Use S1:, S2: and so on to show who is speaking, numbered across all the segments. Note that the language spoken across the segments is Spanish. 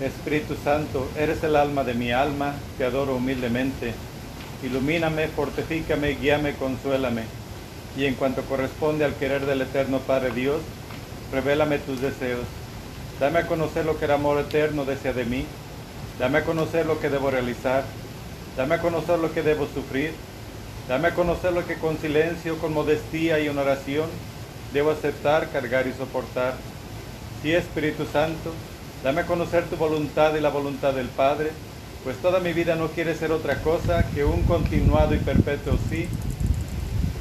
S1: Espíritu Santo, eres el alma de mi alma, te adoro humildemente. Ilumíname, fortifícame, guíame, consuélame. Y en cuanto corresponde al querer del eterno Padre Dios, revélame tus deseos. Dame a conocer lo que el amor eterno desea de mí. Dame a conocer lo que debo realizar. Dame a conocer lo que debo sufrir. Dame a conocer lo que con silencio, con modestia y en oración debo aceptar, cargar y soportar. Sí, Espíritu Santo, dame a conocer tu voluntad y la voluntad del Padre, pues toda mi vida no quiere ser otra cosa que un continuado y perpetuo sí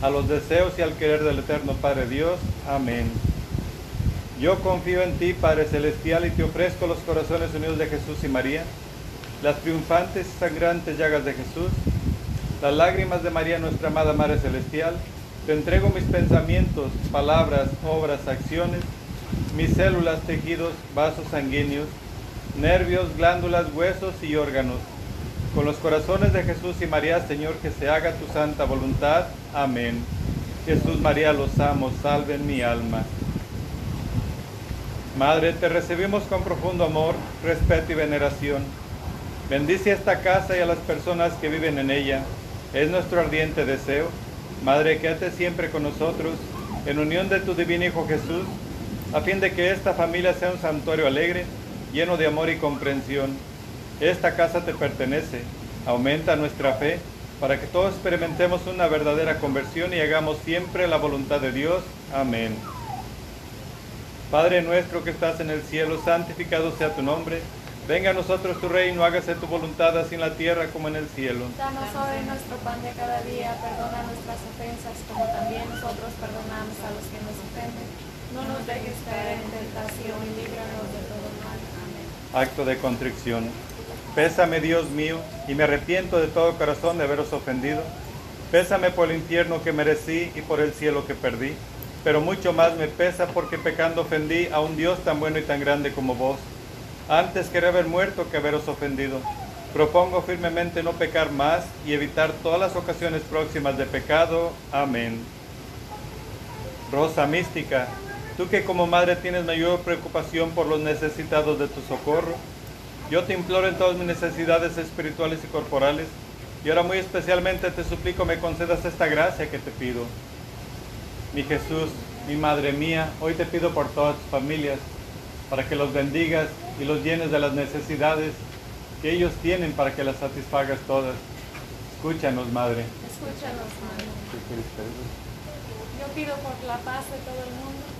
S1: a los deseos y al querer del eterno Padre Dios. Amén. Yo confío en ti, Padre Celestial, y te ofrezco los corazones unidos de Jesús y María, las triunfantes y sangrantes llagas de Jesús, las lágrimas de María, nuestra amada Madre Celestial, te entrego mis pensamientos, palabras, obras, acciones, mis células, tejidos, vasos sanguíneos, nervios, glándulas, huesos y órganos. Con los corazones de Jesús y María, Señor, que se haga tu santa voluntad. Amén. Jesús, María, los amo, salven mi alma. Madre, te recibimos con profundo amor, respeto y veneración. Bendice esta casa y a las personas que viven en ella es nuestro ardiente deseo. Madre, quédate siempre con nosotros, en unión de tu divino Hijo Jesús, a fin de que esta familia sea un santuario alegre, lleno de amor y comprensión. Esta casa te pertenece. Aumenta nuestra fe para que todos experimentemos una verdadera conversión y hagamos siempre la voluntad de Dios. Amén. Padre nuestro que estás en el cielo, santificado sea tu nombre. Venga a nosotros tu reino, hágase tu voluntad así en la tierra como en el cielo.
S2: Danos hoy nuestro pan de cada día, perdona nuestras ofensas como también nosotros perdonamos a los que nos ofenden. No nos dejes caer en tentación y líbranos de todo mal. Amén.
S1: Acto de contrición. Pésame Dios mío, y me arrepiento de todo corazón de haberos ofendido. Pésame por el infierno que merecí y por el cielo que perdí. Pero mucho más me pesa porque pecando ofendí a un Dios tan bueno y tan grande como vos. Antes quería haber muerto que haberos ofendido. Propongo firmemente no pecar más y evitar todas las ocasiones próximas de pecado. Amén. Rosa mística, tú que como madre tienes mayor preocupación por los necesitados de tu socorro, yo te imploro en todas mis necesidades espirituales y corporales, y ahora muy especialmente te suplico me concedas esta gracia que te pido. Mi Jesús, mi Madre mía, hoy te pido por todas tus familias, para que los bendigas y los llenes de las necesidades que ellos tienen para que las satisfagas todas. Escúchanos, Madre.
S2: Escúchanos, Madre. Yo pido por la paz de todo el mundo.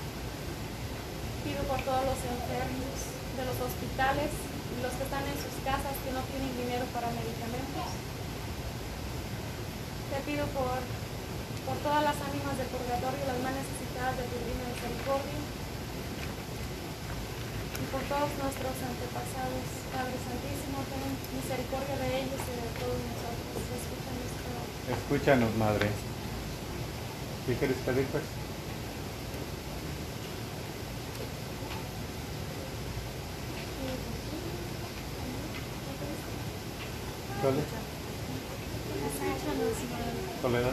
S2: Pido por todos los enfermos de los hospitales y los que están en sus casas que no tienen dinero para medicamentos. Te pido por, por todas las ánimas del purgatorio, las más necesitadas de tu divina misericordia. Y por todos nuestros antepasados, Padre Santísimo, ten misericordia de ellos y de todos nosotros. Escúchanos.
S1: Escúchanos, Madre. ¿Qué quieres pedir, pues?
S2: Escúchanos, Madre.
S1: Soledad.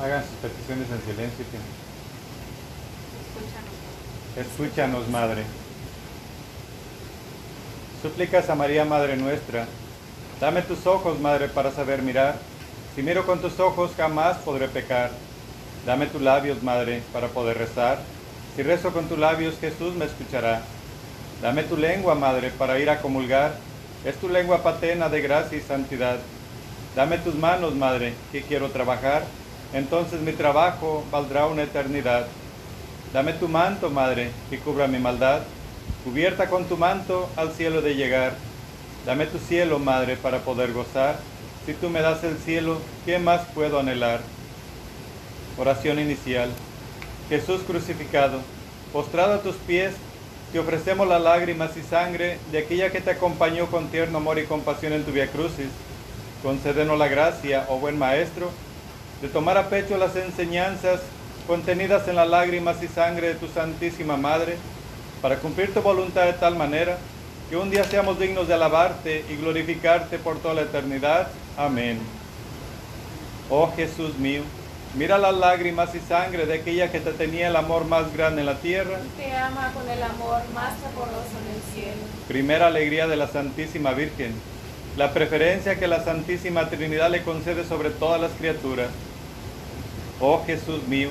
S1: Hagan sus peticiones en silencio. Escúchanos, Madre. Súplicas a María, Madre nuestra. Dame tus ojos, Madre, para saber mirar. Si miro con tus ojos, jamás podré pecar. Dame tus labios, Madre, para poder rezar. Si rezo con tus labios, Jesús me escuchará. Dame tu lengua, Madre, para ir a comulgar. Es tu lengua patena de gracia y santidad. Dame tus manos, Madre, que quiero trabajar. Entonces mi trabajo valdrá una eternidad. Dame tu manto, Madre, que cubra mi maldad. Cubierta con tu manto al cielo de llegar. Dame tu cielo, Madre, para poder gozar. Si tú me das el cielo, ¿qué más puedo anhelar? Oración inicial. Jesús crucificado, postrado a tus pies, te ofrecemos las lágrimas y sangre de aquella que te acompañó con tierno amor y compasión en tu via crucis. Concédenos la gracia, oh buen Maestro, de tomar a pecho las enseñanzas contenidas en las lágrimas y sangre de tu Santísima Madre, para cumplir tu voluntad de tal manera que un día seamos dignos de alabarte y glorificarte por toda la eternidad. Amén. Oh Jesús mío, mira las lágrimas y sangre de aquella que te tenía el amor más grande en la tierra.
S2: Y te ama con el amor más fervoroso en el cielo.
S1: Primera alegría de la Santísima Virgen, la preferencia que la Santísima Trinidad le concede sobre todas las criaturas. Oh Jesús mío,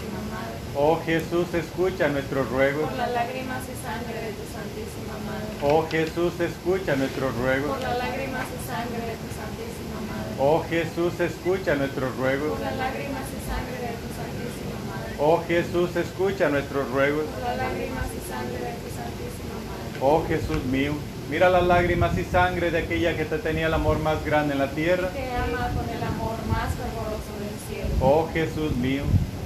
S1: Oh Jesús, escucha nuestros ruegos.
S2: Por las lágrimas y sangre de tu Santísima Madre.
S1: Oh Jesús, escucha nuestros ruegos.
S2: Por las lágrimas y sangre de tu Santísima Madre.
S1: Oh Jesús, escucha nuestros ruegos.
S2: Por las lágrimas y sangre de tu Santísima Madre.
S1: Oh Jesús, escucha nuestros ruegos.
S2: Por las lágrimas y sangre de tu Santísima Madre.
S1: Oh Jesús mío, mira las lágrimas y sangre de aquella que te tenía el amor más grande en la tierra.
S2: Te ama con el amor más fervoroso del cielo.
S1: Oh Jesús mío,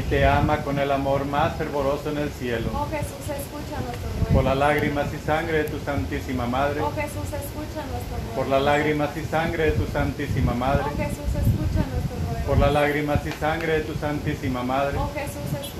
S1: Y te ama con el amor más fervoroso en el cielo.
S2: Oh Jesús, escucha nuestro ruego.
S1: Por las lágrimas y sangre de tu Santísima Madre.
S2: Oh Jesús, escucha nuestro ruego.
S1: Por las lágrimas y sangre de tu Santísima Madre.
S2: Oh Jesús, escucha nuestro ruego.
S1: Por las lágrimas y sangre de tu Santísima Madre.
S2: Oh Jesús, escucha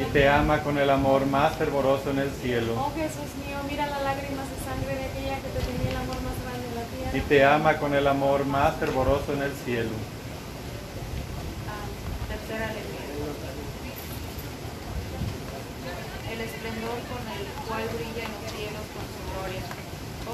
S1: Y te ama con el amor más fervoroso en el cielo.
S2: Oh Jesús mío, mira las lágrimas y sangre de aquella que te tenía el amor más grande en la tierra.
S1: Y te ama con el amor más fervoroso en el cielo.
S3: Ah, tercera alegría. El esplendor con el cual brilla en los cielos con su gloria.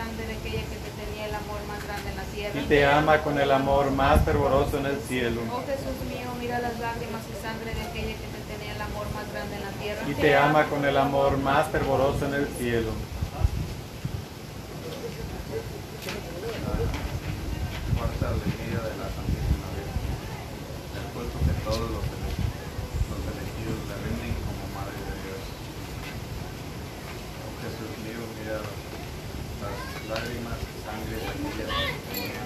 S3: de aquella que te tenía el amor más grande en la tierra.
S1: Y te ama con el amor más fervoroso en el cielo.
S3: Oh Jesús mío, mira las lágrimas y sangre de aquella que te tenía el amor más grande en la tierra.
S1: Y te ama con el amor más fervoroso en el cielo.
S4: cuarta alegría de la Santísima Virgen, el culto que todos los, ele- los elegidos le rinden como Madre de Dios. Oh Jesús mío, mira las lágrimas y sangre de aquella que tenía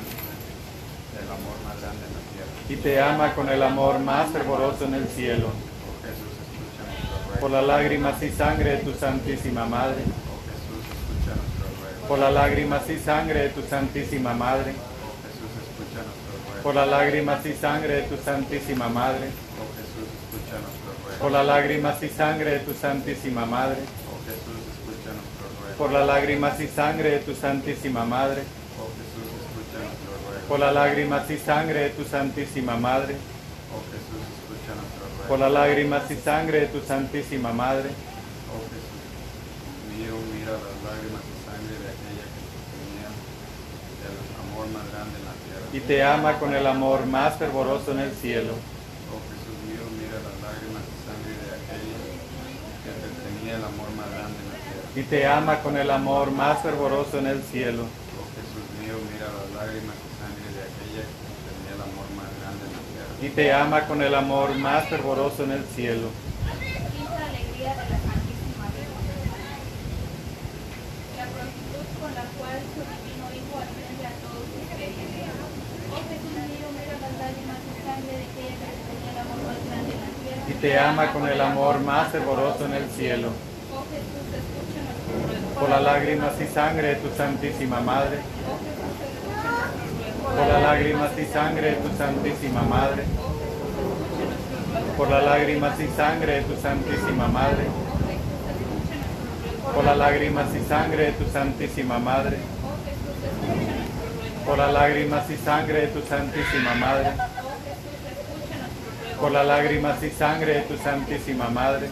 S4: el amor más grande en la tierra.
S1: Y te ama con el amor más fervoroso en el cielo.
S4: Oh Jesús, escucha nuestro ruego.
S1: Por las lágrimas y sangre de tu Santísima Madre.
S4: Oh Jesús, escucha nuestro ruego.
S1: Por las lágrimas y sangre de tu Santísima Madre.
S4: Oh Jesús, escucha nuestro ruego.
S1: Por las lágrimas y sangre de tu Santísima Madre.
S4: Oh Jesús, escucha nuestro ruego.
S1: Por las lágrimas y sangre de tu Santísima Madre.
S4: Oh Jesús.
S1: Por las lágrimas y sangre de tu Santísima Madre.
S4: Oh Jesús, escucha nuestro ruego.
S1: Por las lágrimas y sangre de tu Santísima Madre.
S4: Oh Jesús, escucha nuestro ruego.
S1: Por las lágrimas y sangre de tu Santísima Madre.
S4: Oh Jesús mío, mira las lágrimas y sangre de aquella que tenía el amor más grande en la tierra.
S1: Y te ama con el amor más fervoroso en el cielo.
S4: Oh Jesús mío, mira las lágrimas y sangre de aquella que te tenía el amor más grande en la tierra.
S1: Y te ama con el amor más fervoroso en el cielo.
S4: Oh Jesús mío, mira las lágrimas y sangre de aquella que tenía el amor más grande en la tierra.
S1: y te ama con el amor más fervoroso en el cielo.
S2: Quinta alegría de la Santísima Virgen. La prontitud con la cual su divino Hijo atiende a todos ustedes. Oh Jesús mío, mira las lágrimas y sangre de aquella que tenía el amor más grande en la tierra.
S1: y te ama con el amor más fervoroso en el cielo.
S2: Oh Jesús.
S1: Por las lágrimas y sangre de tu Santísima Madre, por las lágrimas y sangre de tu Santísima Madre, por las lágrimas y sangre de tu Santísima Madre, por las lágrimas y sangre de tu Santísima Madre, por las lágrimas y sangre de tu Santísima Madre, por las lágrimas y sangre de tu Santísima Madre,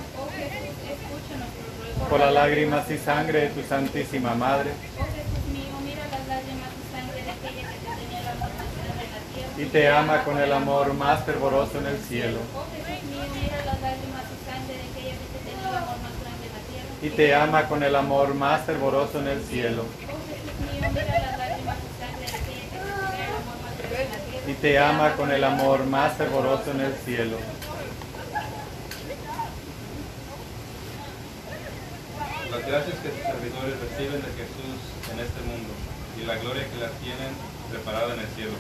S1: por las lágrimas y sangre de tu Santísima Madre,
S2: Oh Jesús mío, mira las lágrimas y sangre de aquella que te tenía el amor más grande en la tierra.
S1: y te ama con el amor más fervoroso en el cielo.
S2: Oh Jesús mío, mira las lágrimas y sangre de aquella que te tenía el amor más grande en la tierra.
S1: y te ama con el amor más fervoroso en el cielo.
S2: Oh Jesús mío, mira las lágrimas y sangre de aquella que te tenía el amor más grande en la tierra.
S1: y te ama con el amor más fervoroso en el cielo.
S4: Gracias que tus servidores reciben de Jesús en este mundo y la gloria que las tienen preparada en el cielo.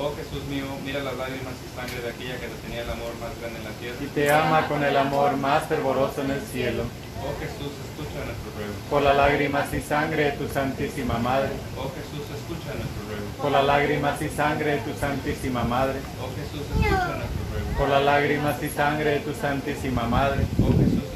S4: Oh Jesús mío, mira las lágrimas y sangre de aquella que te tenía el amor más grande en la tierra.
S1: Y te ama con el amor más fervoroso en el cielo.
S4: Oh Jesús, escucha nuestro ruego.
S1: Por las lágrimas y sangre de tu Santísima Madre,
S4: Oh Jesús, escucha nuestro ruego.
S1: por las lágrimas y sangre de tu Santísima Madre,
S4: Oh Jesús, escucha nuestro ruego.
S1: por las lágrimas y sangre de tu Santísima Madre,
S4: Oh Jesús, escucha nuestro ruego.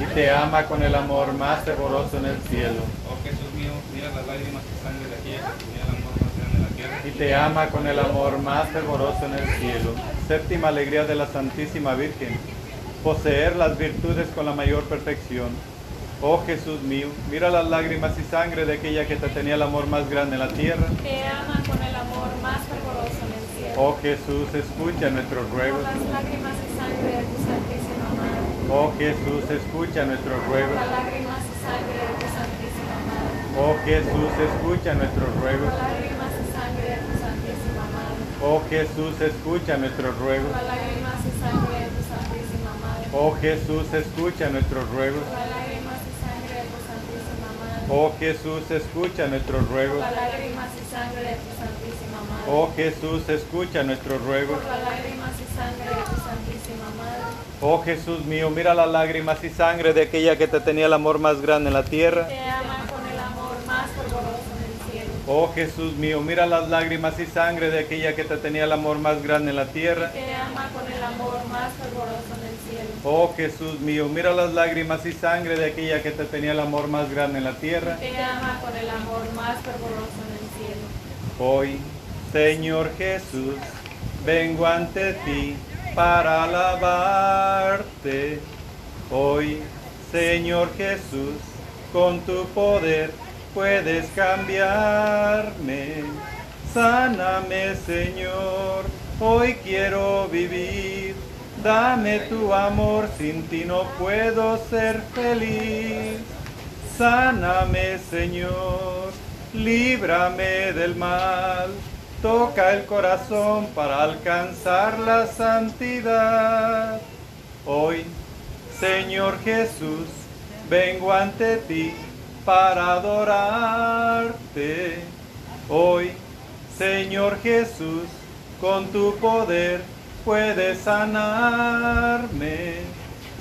S1: Y te ama con el amor más fervoroso en el cielo,
S4: Oh Jesús mío, mira las lágrimas y sangre de aquella que tenía el amor más grande en la tierra.
S1: y te ama con el amor más fervoroso en el cielo. Séptima alegría de la Santísima Virgen, poseer las virtudes con la mayor perfección. Oh Jesús mío, mira las lágrimas y sangre de aquella que te tenía el amor más grande en la tierra.
S2: Te ama con el amor más fervoroso en el cielo.
S1: Oh Jesús, escucha nuestros ruegos.
S2: las lágrimas y sangre de.
S1: Oh Jesús, escucha
S2: Santísima Madre.
S1: Oh Jesús, escucha
S2: Santísima Madre.
S1: Oh Jesús, escucha
S2: Santísima Madre.
S1: Oh Jesús, escucha
S2: Santísima Madre.
S1: Oh Jesús, escucha
S2: lágrimas y sangre de tu Santísima Madre.
S1: Oh Jesús, escucha nuestros ruegos. Oh Jesús mío, mira las lágrimas y sangre de aquella que te tenía el amor más grande en la tierra.
S2: Te ama con el amor más fervoroso en el cielo.
S1: Oh Jesús mío, mira las lágrimas y sangre de aquella que te tenía el amor más grande en la tierra.
S2: Te ama con el amor más fervoroso en el cielo.
S1: Oh Jesús mío, mira las lágrimas y sangre de aquella que te tenía el amor más grande en la tierra.
S2: Te ama con el amor más fervoroso en el cielo.
S1: Hoy, Señor Jesús, vengo ante ti para alabarte. Hoy, Señor Jesús, con tu poder puedes cambiarme. Sáname, Señor, hoy quiero vivir. Dame tu amor, sin ti no puedo ser feliz. Sáname, Señor, líbrame del mal. Toca el corazón para alcanzar la santidad. Hoy, Señor Jesús, vengo ante ti para adorarte. Hoy, Señor Jesús, con tu poder puedes sanarme.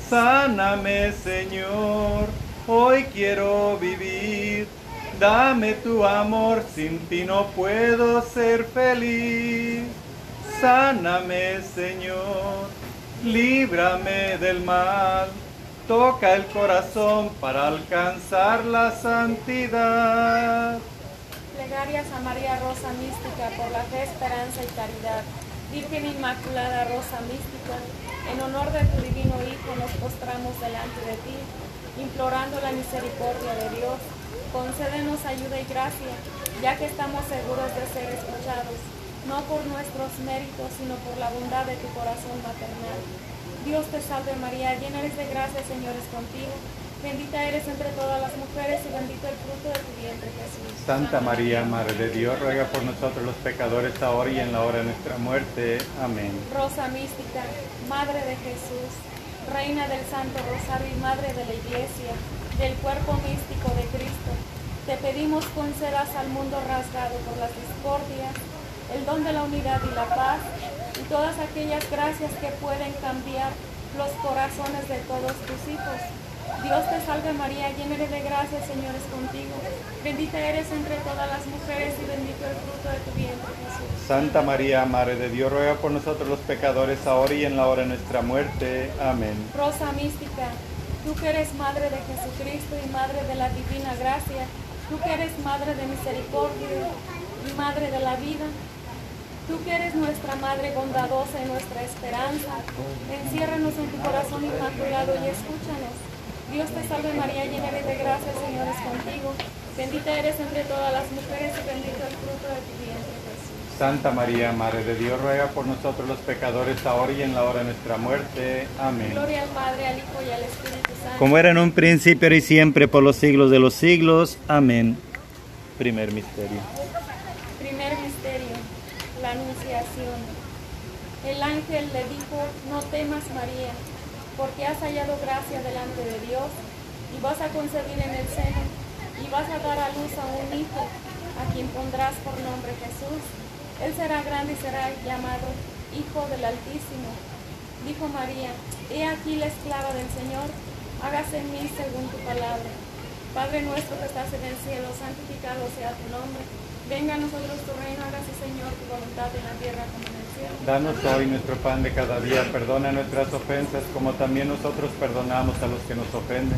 S1: Sáname, Señor, hoy quiero vivir. Dame tu amor, sin ti no puedo ser feliz. Sáname, Señor, líbrame del mal. toca el corazón para alcanzar la santidad.
S2: Plegarias a María Rosa Mística por la fe, esperanza y caridad. Virgen Inmaculada Rosa Mística, en honor de tu divino Hijo nos postramos delante de ti, implorando la misericordia de Dios. Concédenos ayuda y gracia, ya que estamos seguros de ser escuchados, no por nuestros méritos, sino por la bondad de tu corazón maternal. Dios te salve María, llena eres de gracia, Señor es contigo. Bendita eres entre todas las mujeres y bendito el fruto de tu vientre, Jesús.
S1: Santa María, Madre de Dios, ruega por nosotros los pecadores ahora y en la hora de nuestra muerte. Amén.
S2: Rosa mística, Madre de Jesús, Reina del Santo Rosario y Madre de la Iglesia, del cuerpo místico de Cristo, te pedimos concedas al mundo rasgado por las discordias, el don de la unidad y la paz, y todas aquellas gracias que pueden cambiar los corazones de todos tus hijos. Dios te salve María, llena eres de gracia, Señor es contigo. Bendita eres entre todas las mujeres y bendito el fruto de tu vientre, Jesús.
S1: Santa María, Madre de Dios, ruega por nosotros los pecadores ahora y en la hora de nuestra muerte. Amén.
S2: Rosa mística, tú que eres Madre de Jesucristo y Madre de la Divina Gracia, tú que eres Madre de Misericordia y Madre de la vida, tú que eres nuestra Madre bondadosa y nuestra esperanza, enciérranos en tu corazón inmaculado y escúchanos. Dios te salve María, llena de gracia, el Señor es contigo. Bendita eres entre todas las mujeres y bendito el fruto de tu vientre.
S1: Santa María, Madre de Dios, ruega por nosotros los pecadores ahora y en la hora de nuestra muerte. Amén.
S2: Gloria al Padre, al Hijo y al Espíritu Santo.
S1: Como era en un principio y siempre por los siglos de los siglos. Amén. Primer misterio.
S2: Primer misterio, la Anunciación. El ángel le dijo, no temas María, porque has hallado gracia delante de Dios, y vas a concebir en el seno, y vas a dar a luz a un hijo, a quien pondrás por nombre Jesús. Él será grande y será llamado Hijo del Altísimo. Dijo María, he aquí la esclava del Señor, hágase en mí según tu palabra. Padre nuestro que estás en el cielo, santificado sea tu nombre. Venga a nosotros tu reino, hágase Señor tu voluntad en la tierra como en el cielo.
S1: Danos hoy nuestro pan de cada día, perdona nuestras ofensas como también nosotros perdonamos a los que nos ofenden.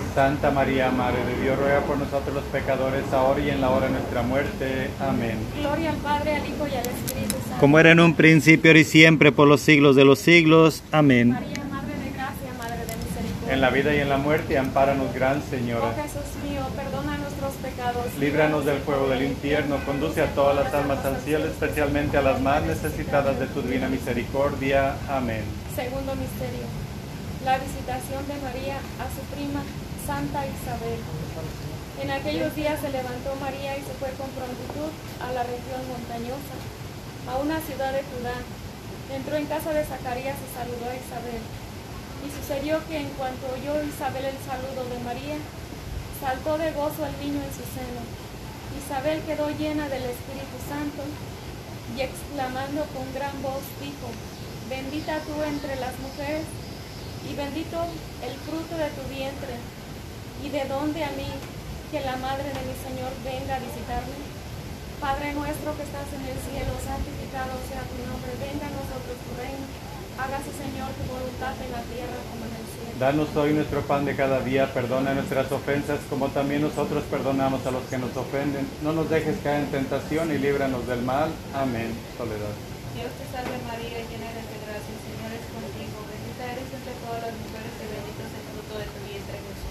S1: Santa María, Madre de Dios, ruega por nosotros los pecadores ahora y en la hora de nuestra muerte. Amén.
S2: Gloria al Padre, al Hijo y al Espíritu Santo.
S1: Como era en un principio, ahora y siempre, por los siglos de los siglos. Amén.
S2: María, Madre de Gracia, Madre de Misericordia. misericordia.
S1: En la vida y en la muerte, ampáranos, Gran Señora.
S2: Oh Jesús mío, perdona nuestros pecados.
S1: Líbranos del fuego del infierno, conduce a todas las almas al cielo, especialmente a las más necesitadas de tu divina misericordia. Amén.
S2: Segundo misterio. La visitación de María a su prima Santa Isabel. En aquellos días se levantó María y se fue con prontitud a la región montañosa, a una ciudad de Judá. Entró en casa de Zacarías y saludó a Isabel. Y sucedió que en cuanto oyó Isabel el saludo de María, saltó de gozo el niño en su seno. Isabel quedó llena del Espíritu Santo y exclamando con gran voz dijo, bendita tú entre las mujeres y bendito el fruto de tu vientre. ¿Y de dónde a mí que la madre de mi Señor venga a visitarme? Padre nuestro que estás en el cielo, santificado sea tu nombre, venga a nosotros tu reino. Hágase Señor tu voluntad en la tierra como en el cielo.
S1: Danos hoy nuestro pan de cada día, perdona nuestras ofensas como también nosotros perdonamos a los que nos ofenden. No nos dejes caer en tentación y líbranos del mal. Amén. Soledad.
S3: Dios te salve María, llena eres de gracia, el Señor es contigo. Bendita eres entre todas las mujeres y bendito es el fruto de tu vientre Jesús.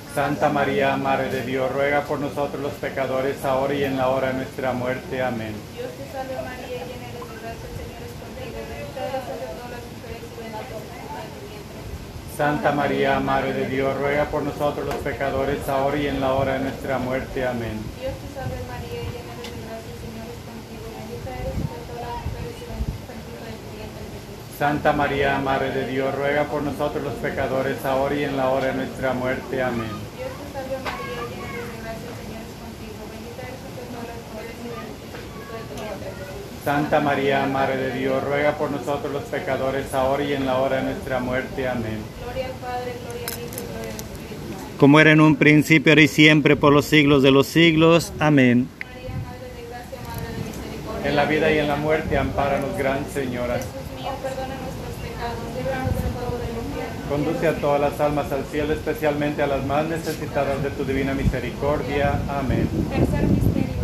S1: Santa María, Madre de Dios, ruega por nosotros los pecadores, ahora y en la hora de nuestra muerte. Amén.
S3: Dios te salve María, llena eres de gracia, el Señor es contigo. Bendita eres entre todas las mujeres y bendito es el fruto de tu vientre Jesús.
S1: Santa María, Madre de Dios, ruega por nosotros los pecadores, ahora y en la hora de nuestra muerte. Amén.
S3: Dios te salve María, llena eres de gracia, el Señor es contigo. Bendita eres entre todas las mujeres y bendito es el fruto de tu vientre Jesús.
S1: Santa María, Madre de Dios, ruega por nosotros los pecadores, ahora y en la hora de nuestra muerte. Amén.
S3: Dios te salve María, llena de gracia, el Señor es contigo. Bendita eres entre todas las mujeres y bendito es el fruto de tu vientre Jesús.
S1: Santa María, Madre de Dios, ruega por nosotros los pecadores, ahora y en la hora de nuestra muerte. Amén.
S3: Gloria al Padre, gloria al Hijo y gloria al Espíritu Santo.
S1: Como era en un principio, ahora y siempre, por los siglos de los siglos. Amén.
S3: María, Madre de gracia, Madre de misericordia.
S1: En la vida y en la muerte, ampáranos, Gran Señora.
S3: Jesús mío, perdona nuestros pecados, líbranos del fuego del infierno.
S1: Conduce a todas las almas al cielo, especialmente a las más necesitadas de tu divina misericordia. Amén.
S2: Tercer misterio,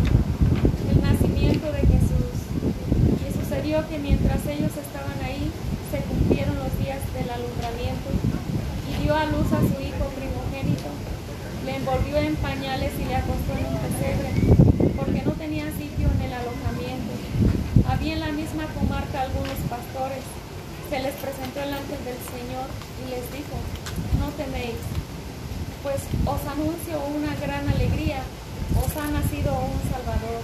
S2: el nacimiento de Jesús. Y sucedió que mientras ellos estaban ahí, se cumplieron los días del alumbramiento y dio a luz a su hijo primogénito. Le envolvió en pañales y le acostó en un pesebre, porque no tenía sitio en el alojamiento. Había en la misma comarca algunos pastores. Se les presentó el ángel del Señor y les dijo, no teméis, pues os anuncio una gran alegría, os ha nacido un Salvador.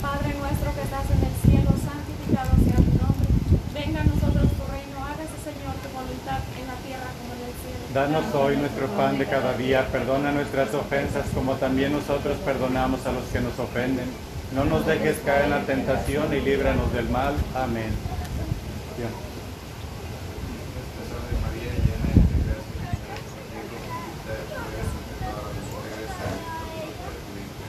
S2: Padre nuestro que estás en el cielo, santificado sea tu nombre. Venga a nosotros tu reino, hágase Señor tu voluntad en la tierra como en el cielo.
S1: Danos hoy nuestro pan de cada día, perdona nuestras ofensas como también nosotros perdonamos a los que nos ofenden. No nos dejes caer en la tentación y líbranos del mal. Amén.
S4: Te salve María, llena eres de gracia, el Señor es contigo. Bendita eres tú eres entre todas las mujeres y bendito es el fruto de tu vientre.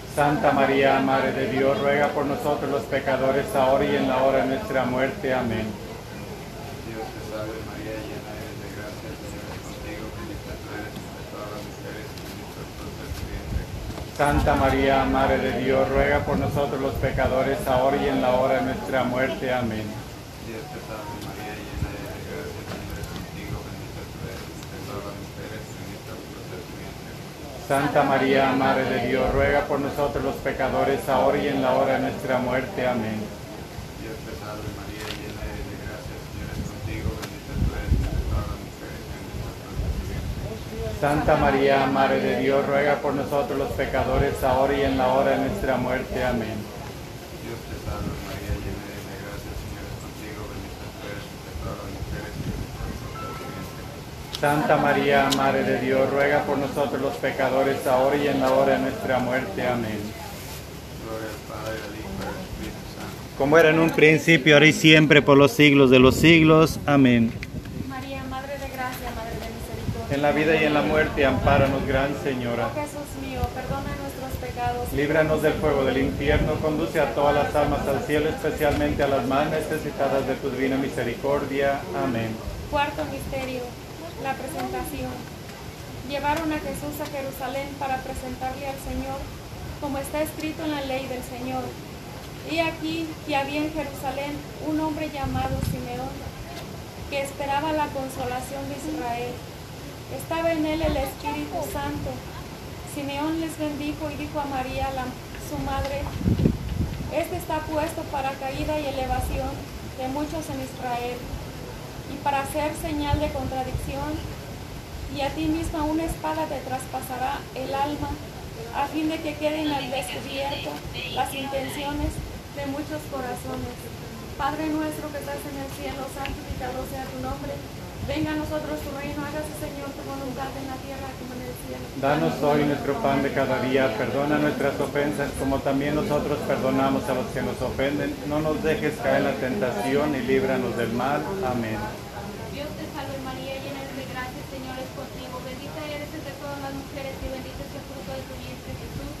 S1: Santa María, Madre de Dios, ruega por nosotros los pecadores, ahora y en la hora de nuestra muerte. Amén.
S5: Dios te salve María, llena eres de gracia, el Señor es contigo, bendita tú eres entre todas las mujeres y bendito el fruto de tu vientre.
S1: Santa María, Madre de Dios, ruega por nosotros los pecadores, ahora y en la hora de nuestra muerte. Amén.
S5: Dios te salve María, llena eres de gracia, el Señor es contigo, bendita tú eres entre todas las mujeres y bendito el fruto de tu vientre.
S1: Santa María, Madre de Dios, ruega por nosotros los pecadores, ahora y en la hora de nuestra muerte. Amén.
S5: Dios te salve María, llena de gracia, Señor es contigo, bendita tú eres entre todas las mujeres bendito.
S1: Santa María, Madre de Dios, ruega por nosotros los pecadores, ahora y en la hora de nuestra muerte. Amén. Santa María, Madre de Dios, ruega por nosotros los pecadores, ahora y en la hora de nuestra muerte. Amén.
S5: Gloria al Padre, al Hijo y al Espíritu Santo.
S1: Como era en un principio, ahora y siempre, por los siglos de los siglos. Amén.
S2: María, Madre de Gracia, Madre de Misericordia.
S1: En la vida y en la muerte, ampáranos, Gran Señora.
S2: Oh Jesús mío, perdona nuestros pecados.
S1: Líbranos del fuego del infierno, conduce a todas las almas al cielo, especialmente a las más necesitadas de tu divina misericordia. Amén.
S2: Cuarto misterio, la presentación. Llevaron a Jesús a Jerusalén para presentarle al Señor, como está escrito en la ley del Señor. Y aquí que había en Jerusalén un hombre llamado Simeón, que esperaba la consolación de Israel. Estaba en él el Espíritu Santo. Simeón les bendijo y dijo a María, su madre, Este está puesto para caída y elevación de muchos en Israel para hacer señal de contradicción, y a ti misma una espada te traspasará el alma, a fin de que queden al descubierto las intenciones de muchos corazones. Padre nuestro que estás en el cielo, santificado sea tu nombre. Venga a nosotros tu reino, hágase Señor tu voluntad en la tierra como en el cielo.
S1: Danos hoy nuestro pan de cada día, perdona nuestras ofensas como también nosotros perdonamos a los que nos ofenden. No nos dejes caer en la tentación y líbranos del mal. Amén.
S3: Dios te salve María, llena eres de gracia, el Señor es contigo. Bendita eres entre todas las mujeres y bendito es el fruto de tu vientre Jesús.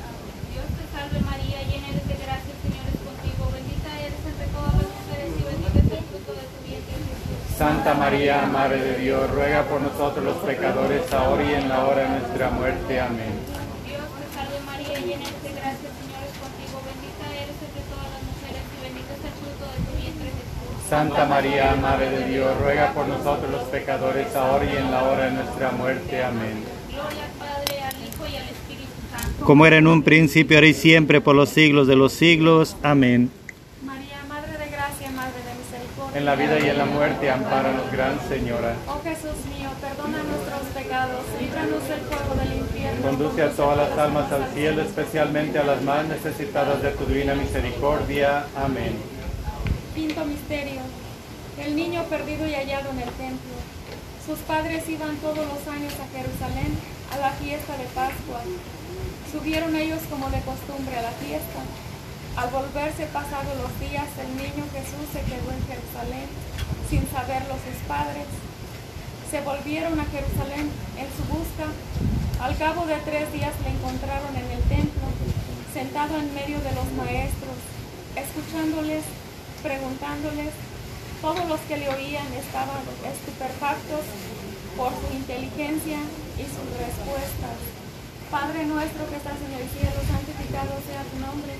S1: Santa María, Madre de Dios, ruega por nosotros los pecadores, ahora y en la hora de nuestra muerte. Amén.
S3: Dios te salve María, llena eres de gracia, el Señor es contigo. Bendita eres entre todas las mujeres y bendito es el fruto de tu vientre Jesús.
S1: Santa María, Madre de Dios, ruega por nosotros los pecadores, ahora y en la hora de nuestra muerte. Amén.
S3: Gloria al Padre, al Hijo y al Espíritu Santo.
S1: Como era en un principio, ahora y siempre, por los siglos de los siglos. Amén.
S2: María, Madre de Gracia, Madre de Misericordia.
S1: En la vida y en la muerte, ampáranos, Gran Señora.
S2: Oh Jesús mío, perdona nuestros pecados, líbranos del fuego del infierno.
S1: Conduce a todas las almas al cielo, especialmente a las más necesitadas de tu divina misericordia. Amén.
S2: Quinto misterio, el niño perdido y hallado en el templo. Sus padres iban todos los años a Jerusalén a la fiesta de Pascua. Subieron ellos como de costumbre a la fiesta. Al volverse pasados los días, el niño Jesús se quedó en Jerusalén sin saberlo sus padres. Se volvieron a Jerusalén en su busca. Al cabo de tres días le encontraron en el templo, sentado en medio de los maestros, escuchándoles, preguntándoles. Todos los que le oían estaban estupefactos por su inteligencia y sus respuestas. Padre nuestro que estás en el cielo, santificado sea tu nombre.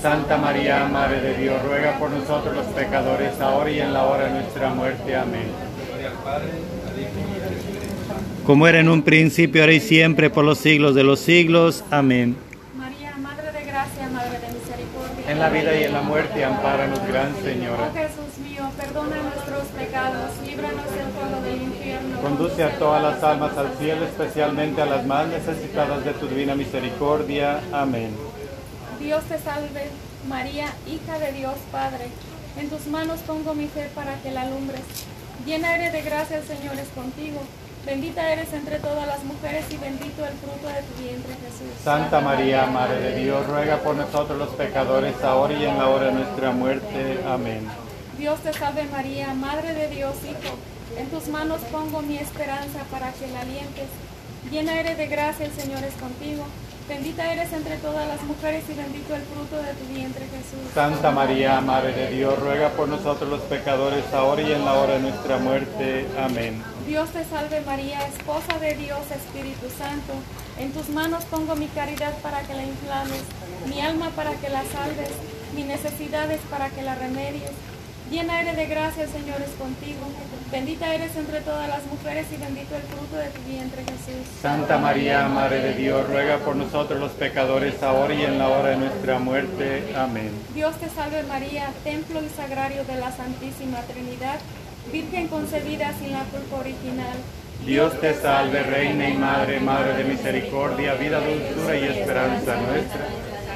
S1: Santa María, Madre de Dios, ruega por nosotros los pecadores, ahora y en la hora de nuestra muerte. Amén.
S4: Gloria al Padre, al Hijo y al Espíritu Santo.
S1: Como era en un principio, ahora y siempre, por los siglos de los siglos. Amén.
S2: María, Madre de Gracia, Madre de Misericordia.
S1: En la vida y en la muerte, ampáranos, Gran Señora.
S2: Oh Jesús mío, perdona nuestros pecados, líbranos del fuego del infierno.
S1: Conduce a todas las almas al cielo, especialmente a las más necesitadas de tu divina misericordia. Amén.
S2: Dios te salve, María, hija de Dios Padre. En tus manos pongo mi fe para que la alumbres. Llena eres de gracia, el Señor es contigo. Bendita eres entre todas las mujeres y bendito el fruto de tu vientre, Jesús.
S1: Santa María, Madre de Dios, ruega por nosotros los pecadores, ahora y en la hora de nuestra muerte. Amén.
S2: Dios te salve, María, Madre de Dios, Hijo. En tus manos pongo mi esperanza para que la alientes. Llena eres de gracia, el Señor es contigo. Bendita eres entre todas las mujeres y bendito el fruto de tu vientre, Jesús.
S1: Santa María, Madre de Dios, ruega por nosotros los pecadores, ahora y en la hora de nuestra muerte. Amén.
S2: Dios te salve María, esposa de Dios, Espíritu Santo. En tus manos pongo mi caridad para que la inflames, mi alma para que la salves, mis necesidades para que la remedies. Llena eres de gracia, el Señor es contigo. Bendita eres entre todas las mujeres y bendito el fruto de tu vientre, Jesús.
S1: Santa María, Madre de Dios, ruega por nosotros los pecadores, ahora y en la hora de nuestra muerte. Amén.
S2: Dios te salve María, templo y sagrario de la Santísima Trinidad, Virgen concebida sin la culpa original.
S1: Dios te salve, Reina y Madre, Madre de misericordia, vida, dulzura y esperanza nuestra.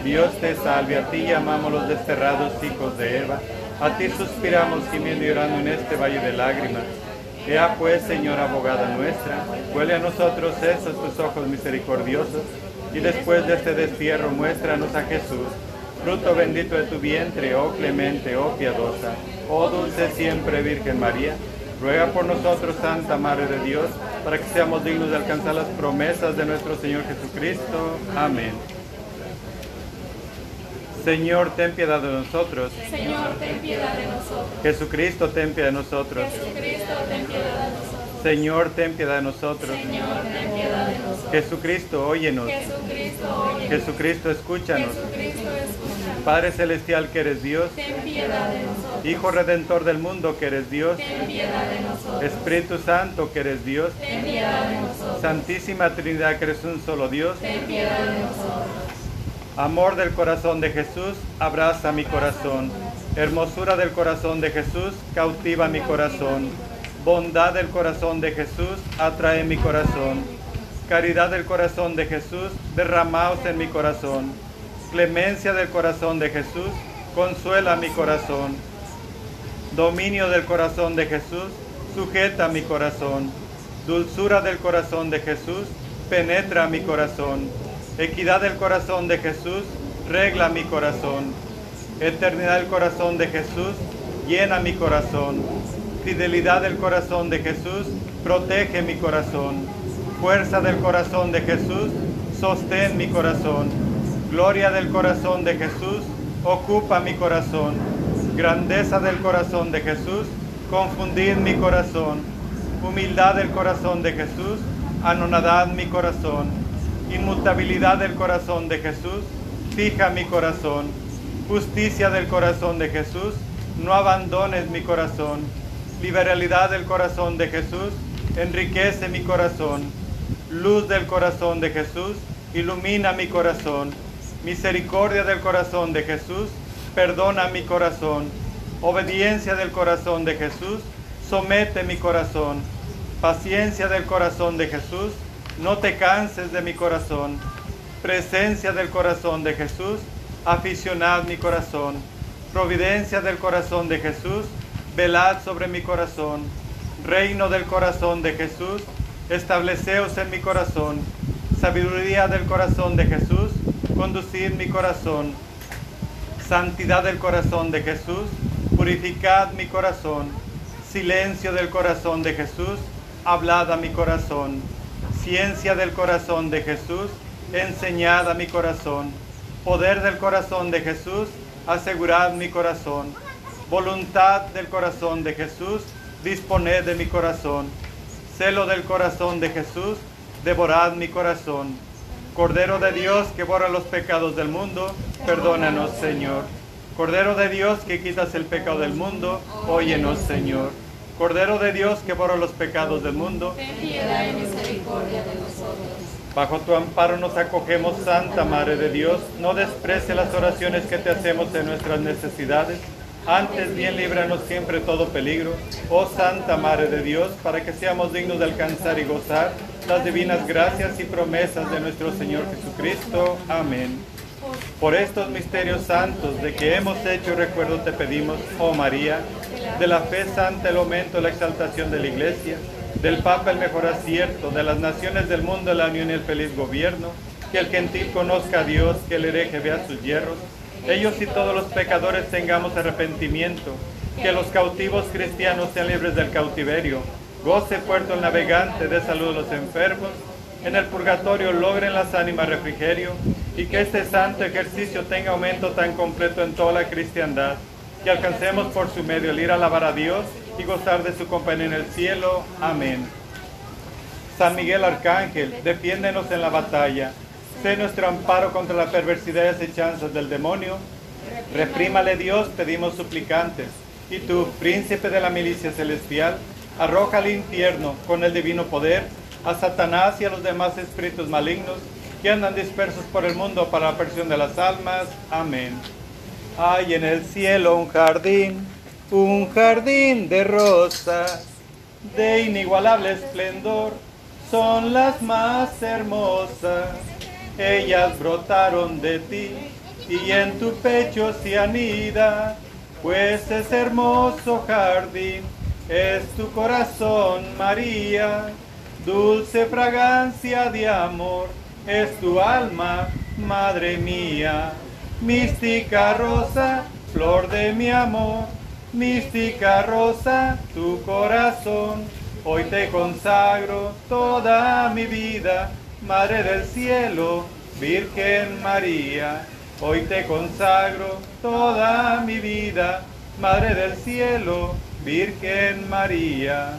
S1: Dios te salve, a ti llamamos los desterrados hijos de Eva. A ti suspiramos gimiendo y llorando en este valle de lágrimas. Ea pues, Señora abogada nuestra, huele a nosotros esos tus ojos misericordiosos, y después de este destierro muéstranos a Jesús, fruto bendito de tu vientre, oh clemente, oh piadosa, oh dulce siempre Virgen María. Ruega por nosotros, Santa Madre de Dios, para que seamos dignos de alcanzar las promesas de nuestro Señor Jesucristo. Amén. Señor, ten piedad de nosotros.
S2: Señor, ten piedad de nosotros.
S1: Jesucristo, ten piedad de nosotros.
S2: Jesucristo, ten piedad de nosotros.
S1: Señor, ten piedad de nosotros.
S2: Señor, ten piedad de nosotros.
S1: Jesucristo, óyenos.
S2: Jesucristo, oye.
S1: Jesucristo, escúchanos.
S2: Jesucristo, escucha.
S1: Padre Celestial que eres Dios,
S2: Ten piedad de nosotros.
S1: Hijo Redentor del mundo que eres Dios,
S2: Ten piedad de nosotros.
S1: Espíritu Santo que eres Dios,
S2: Ten piedad de nosotros.
S1: Santísima Trinidad que eres un solo Dios,
S2: Ten piedad de nosotros.
S1: Amor del corazón de Jesús, abraza mi corazón. Hermosura del corazón de Jesús, cautiva mi corazón. Bondad del corazón de Jesús, atrae mi corazón. Caridad del corazón de Jesús, derramaos en mi corazón. Clemencia del corazón de Jesús, consuela mi corazón. Dominio del corazón de Jesús, sujeta mi corazón. Dulzura del corazón de Jesús, penetra mi corazón. Equidad del corazón de Jesús, regla mi corazón. Eternidad del corazón de Jesús, llena mi corazón. Fidelidad del corazón de Jesús, protege mi corazón. Fuerza del corazón de Jesús, sostén mi corazón. Gloria del corazón de Jesús, ocupa mi corazón. Grandeza del corazón de Jesús, confundid mi corazón. Humildad del corazón de Jesús, anonadad mi corazón. Inmutabilidad del corazón de Jesús, fija mi corazón. Justicia del corazón de Jesús, no abandones mi corazón. Liberalidad del corazón de Jesús, enriquece mi corazón. Luz del corazón de Jesús, ilumina mi corazón. Misericordia del corazón de Jesús, perdona mi corazón. Obediencia del corazón de Jesús, somete mi corazón. Paciencia del corazón de Jesús, no te canses de mi corazón. Presencia del corazón de Jesús, aficionad mi corazón. Providencia del corazón de Jesús, velad sobre mi corazón. Reino del corazón de Jesús, estableceos en mi corazón. Sabiduría del corazón de Jesús, conducid mi corazón. Santidad del corazón de Jesús, purificad mi corazón. Silencio del corazón de Jesús, hablad a mi corazón. Ciencia del corazón de Jesús, enseñad a mi corazón. Poder del corazón de Jesús, asegurad mi corazón. Voluntad del corazón de Jesús, disponed de mi corazón. Celo del corazón de Jesús, devorad mi corazón. Cordero de Dios que borra los pecados del mundo, perdónanos, Señor. Cordero de Dios que quitas el pecado del mundo, óyenos, Señor. Cordero de Dios que borra los pecados del mundo,
S2: Ten piedad y misericordia de nosotros.
S1: bajo tu amparo nos acogemos, Santa Madre de Dios. No desprecie las oraciones que te hacemos en nuestras necesidades. Antes bien líbranos siempre de todo peligro, oh Santa Madre de Dios, para que seamos dignos de alcanzar y gozar las divinas gracias y promesas de nuestro Señor Jesucristo. Amén. Por estos misterios santos de que hemos hecho recuerdo te pedimos, oh María, de la fe santa el aumento, la exaltación de la Iglesia, del Papa el mejor acierto, de las naciones del mundo la unión y el feliz gobierno, que el gentil conozca a Dios, que el hereje vea sus hierros, ellos y todos los pecadores tengamos arrepentimiento, que los cautivos cristianos sean libres del cautiverio, goce puerto el navegante, de salud a los enfermos, en el purgatorio logren las ánimas refrigerio, y que este santo ejercicio tenga aumento tan completo en toda la cristiandad, que alcancemos por su medio el ir a alabar a Dios y gozar de su compañía en el cielo. Amén. San Miguel Arcángel, defiéndenos en la batalla. Sé nuestro amparo contra la perversidad y acechanzas del demonio. Reprímale Dios, pedimos suplicantes. Y tú, príncipe de la milicia celestial, arroja al infierno con el divino poder a Satanás y a los demás espíritus malignos que andan dispersos por el mundo para la perdición de las almas. Amén. Hay en el cielo un jardín, un jardín de rosas, de inigualable esplendor, son las más hermosas. Ellas brotaron de ti y en tu pecho se anida, pues ese hermoso jardín es tu corazón, María. Dulce fragancia de amor es tu alma, Madre mía. mística rosa, flor de mi amor, mística rosa, tu corazón. Hoy te consagro toda mi vida, Madre del cielo, Virgen María. Hoy te consagro toda mi vida, Madre del cielo, Virgen María.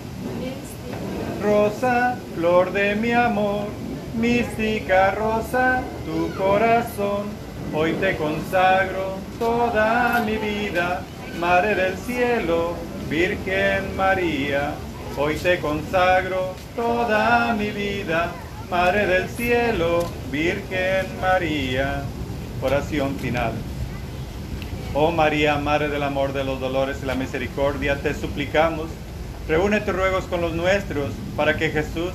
S1: Rosa, flor de mi amor, mística rosa, tu corazón, hoy te consagro toda mi vida, Madre del cielo, Virgen María. Hoy te consagro toda mi vida, Madre del cielo, Virgen María. Oración final. Oh María, Madre del amor, de los dolores y la misericordia, te suplicamos, reúne tus ruegos con los nuestros, para que Jesús,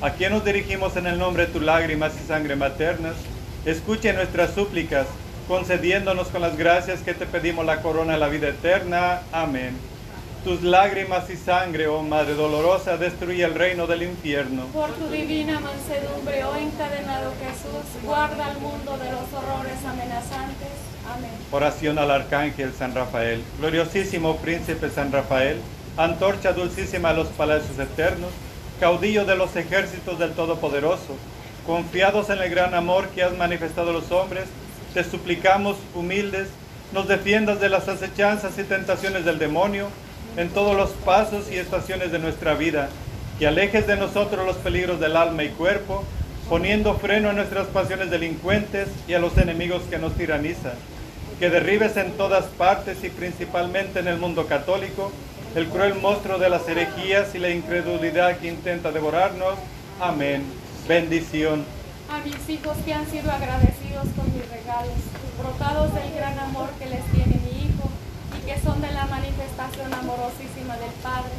S1: a quien nos dirigimos en el nombre de tus lágrimas y sangre maternas, escuche nuestras súplicas, concediéndonos con las gracias que te pedimos la corona de la vida eterna. Amén. Tus lágrimas y sangre, oh Madre dolorosa, destruye el reino del infierno.
S2: Por tu divina mansedumbre, oh encadenado Jesús, guarda al mundo de los horrores amenazantes. Amén.
S1: Oración al Arcángel San Rafael. Gloriosísimo Príncipe San Rafael, antorcha dulcísima a los palacios eternos, caudillo de los ejércitos del Todopoderoso, confiados en el gran amor que has manifestado a los hombres, te suplicamos, humildes, nos defiendas de las acechanzas y tentaciones del demonio en todos los pasos y estaciones de nuestra vida, que alejes de nosotros los peligros del alma y cuerpo, poniendo freno a nuestras pasiones delincuentes y a los enemigos que nos tiranizan, que derribes en todas partes y principalmente en el mundo católico el cruel monstruo de las herejías y la incredulidad que intenta devorarnos. Amén. Bendición.
S2: A mis hijos que han sido agradecidos con mis regalos, brotados del gran amor que les tiene mi Hijo y que son de la manifestación amorosísima del Padre,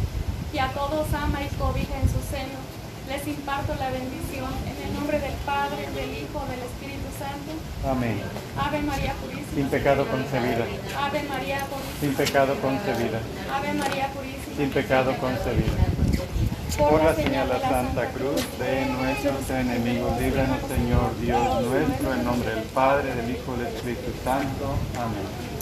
S2: que a todos ama y cobija en su seno, les imparto la bendición en el nombre del Padre, del Hijo, del Espíritu Santo.
S1: Amén.
S2: Ave María Purísima.
S1: Sin pecado concebida.
S2: Ave María Purísima.
S1: Sin pecado concebida.
S2: Ave María Purísima.
S1: Sin pecado concebida. Por la señal de la Santa Cruz de nuestros enemigos, líbranos Señor Dios nuestro, en nombre del Padre, del Hijo y del Espíritu Santo. Amén.